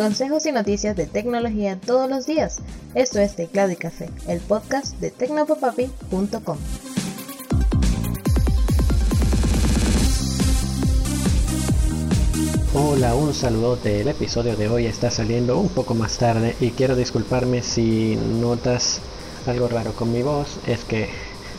consejos y noticias de tecnología todos los días. Esto es Teclado y Café, el podcast de tecnopopapi.com. Hola, un saludote. El episodio de hoy está saliendo un poco más tarde y quiero disculparme si notas algo raro con mi voz. Es que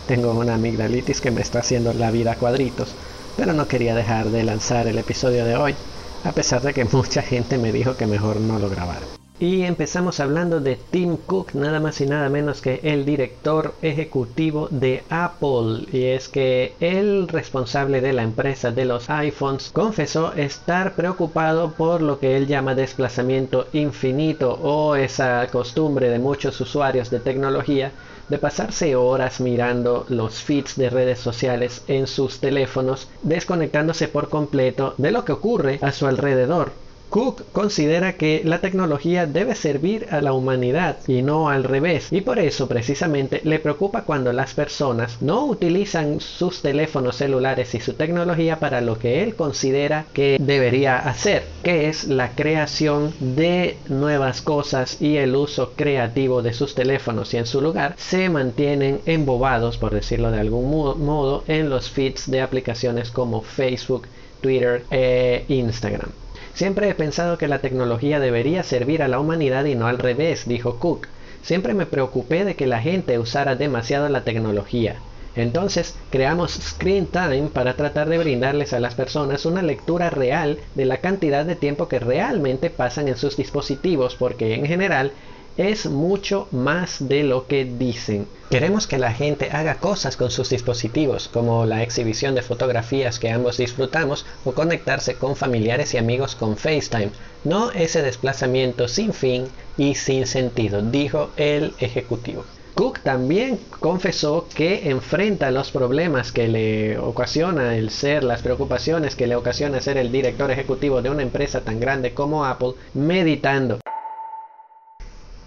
tengo una amigdalitis que me está haciendo la vida a cuadritos, pero no quería dejar de lanzar el episodio de hoy a pesar de que mucha gente me dijo que mejor no lo grabara. Y empezamos hablando de Tim Cook, nada más y nada menos que el director ejecutivo de Apple. Y es que el responsable de la empresa de los iPhones confesó estar preocupado por lo que él llama desplazamiento infinito o esa costumbre de muchos usuarios de tecnología de pasarse horas mirando los feeds de redes sociales en sus teléfonos, desconectándose por completo de lo que ocurre a su alrededor. Cook considera que la tecnología debe servir a la humanidad y no al revés y por eso precisamente le preocupa cuando las personas no utilizan sus teléfonos celulares y su tecnología para lo que él considera que debería hacer, que es la creación de nuevas cosas y el uso creativo de sus teléfonos y en su lugar se mantienen embobados, por decirlo de algún modo, en los feeds de aplicaciones como Facebook, Twitter e Instagram. Siempre he pensado que la tecnología debería servir a la humanidad y no al revés, dijo Cook. Siempre me preocupé de que la gente usara demasiado la tecnología. Entonces creamos Screen Time para tratar de brindarles a las personas una lectura real de la cantidad de tiempo que realmente pasan en sus dispositivos porque en general es mucho más de lo que dicen. Queremos que la gente haga cosas con sus dispositivos, como la exhibición de fotografías que ambos disfrutamos o conectarse con familiares y amigos con FaceTime, no ese desplazamiento sin fin y sin sentido, dijo el ejecutivo. Cook también confesó que enfrenta los problemas que le ocasiona el ser, las preocupaciones que le ocasiona ser el director ejecutivo de una empresa tan grande como Apple, meditando.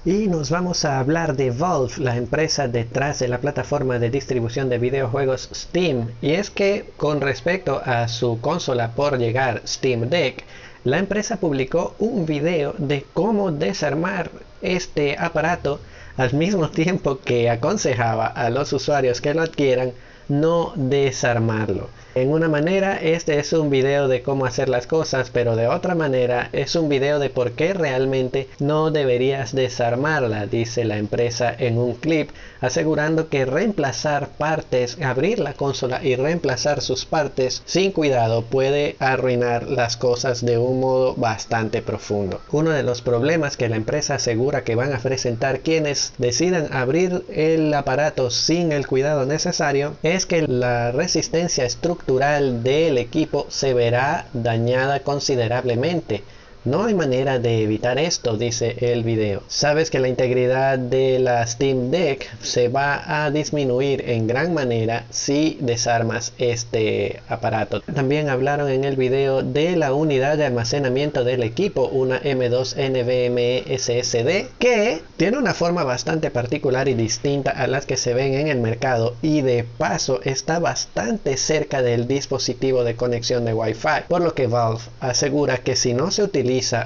Y nos vamos a hablar de Valve, la empresa detrás de la plataforma de distribución de videojuegos Steam. Y es que con respecto a su consola por llegar Steam Deck, la empresa publicó un video de cómo desarmar este aparato al mismo tiempo que aconsejaba a los usuarios que lo adquieran no desarmarlo. En una manera, este es un video de cómo hacer las cosas, pero de otra manera es un video de por qué realmente no deberías desarmarla, dice la empresa en un clip, asegurando que reemplazar partes, abrir la consola y reemplazar sus partes sin cuidado puede arruinar las cosas de un modo bastante profundo. Uno de los problemas que la empresa asegura que van a presentar quienes decidan abrir el aparato sin el cuidado necesario es que la resistencia estructural del equipo se verá dañada considerablemente no hay manera de evitar esto, dice el video. Sabes que la integridad de la Steam Deck se va a disminuir en gran manera si desarmas este aparato. También hablaron en el video de la unidad de almacenamiento del equipo, una M2 NVMe SSD, que tiene una forma bastante particular y distinta a las que se ven en el mercado y de paso está bastante cerca del dispositivo de conexión de Wi-Fi, por lo que Valve asegura que si no se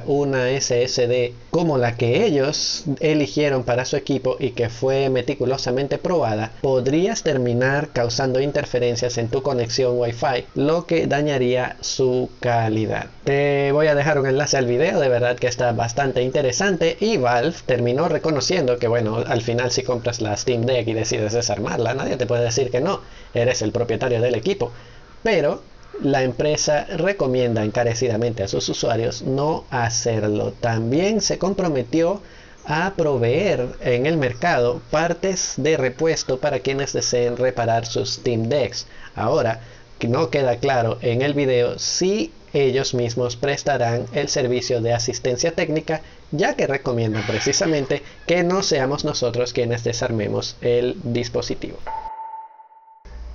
una SSD como la que ellos eligieron para su equipo y que fue meticulosamente probada, podrías terminar causando interferencias en tu conexión Wi-Fi, lo que dañaría su calidad. Te voy a dejar un enlace al video, de verdad que está bastante interesante y Valve terminó reconociendo que bueno, al final si compras la Steam Deck y decides desarmarla, nadie te puede decir que no, eres el propietario del equipo. Pero la empresa recomienda encarecidamente a sus usuarios no hacerlo. También se comprometió a proveer en el mercado partes de repuesto para quienes deseen reparar sus Steam Decks. Ahora, no queda claro en el video si ellos mismos prestarán el servicio de asistencia técnica, ya que recomiendan precisamente que no seamos nosotros quienes desarmemos el dispositivo.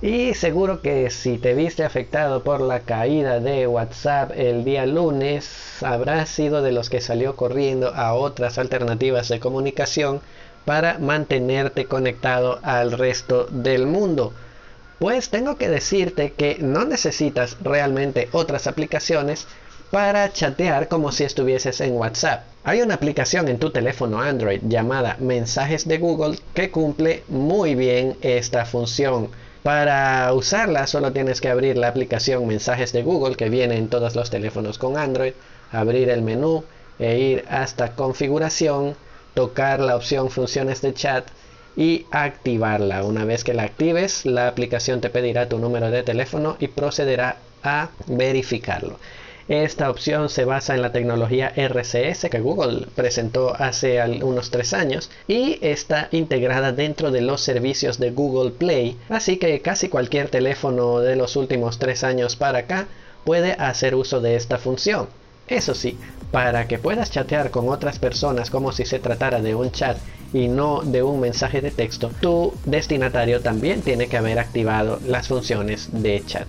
Y seguro que si te viste afectado por la caída de WhatsApp el día lunes, habrás sido de los que salió corriendo a otras alternativas de comunicación para mantenerte conectado al resto del mundo. Pues tengo que decirte que no necesitas realmente otras aplicaciones para chatear como si estuvieses en WhatsApp. Hay una aplicación en tu teléfono Android llamada Mensajes de Google que cumple muy bien esta función. Para usarla solo tienes que abrir la aplicación Mensajes de Google que viene en todos los teléfonos con Android, abrir el menú e ir hasta configuración, tocar la opción funciones de chat y activarla. Una vez que la actives, la aplicación te pedirá tu número de teléfono y procederá a verificarlo. Esta opción se basa en la tecnología RCS que Google presentó hace unos tres años y está integrada dentro de los servicios de Google Play, así que casi cualquier teléfono de los últimos tres años para acá puede hacer uso de esta función. Eso sí, para que puedas chatear con otras personas como si se tratara de un chat y no de un mensaje de texto, tu destinatario también tiene que haber activado las funciones de chat.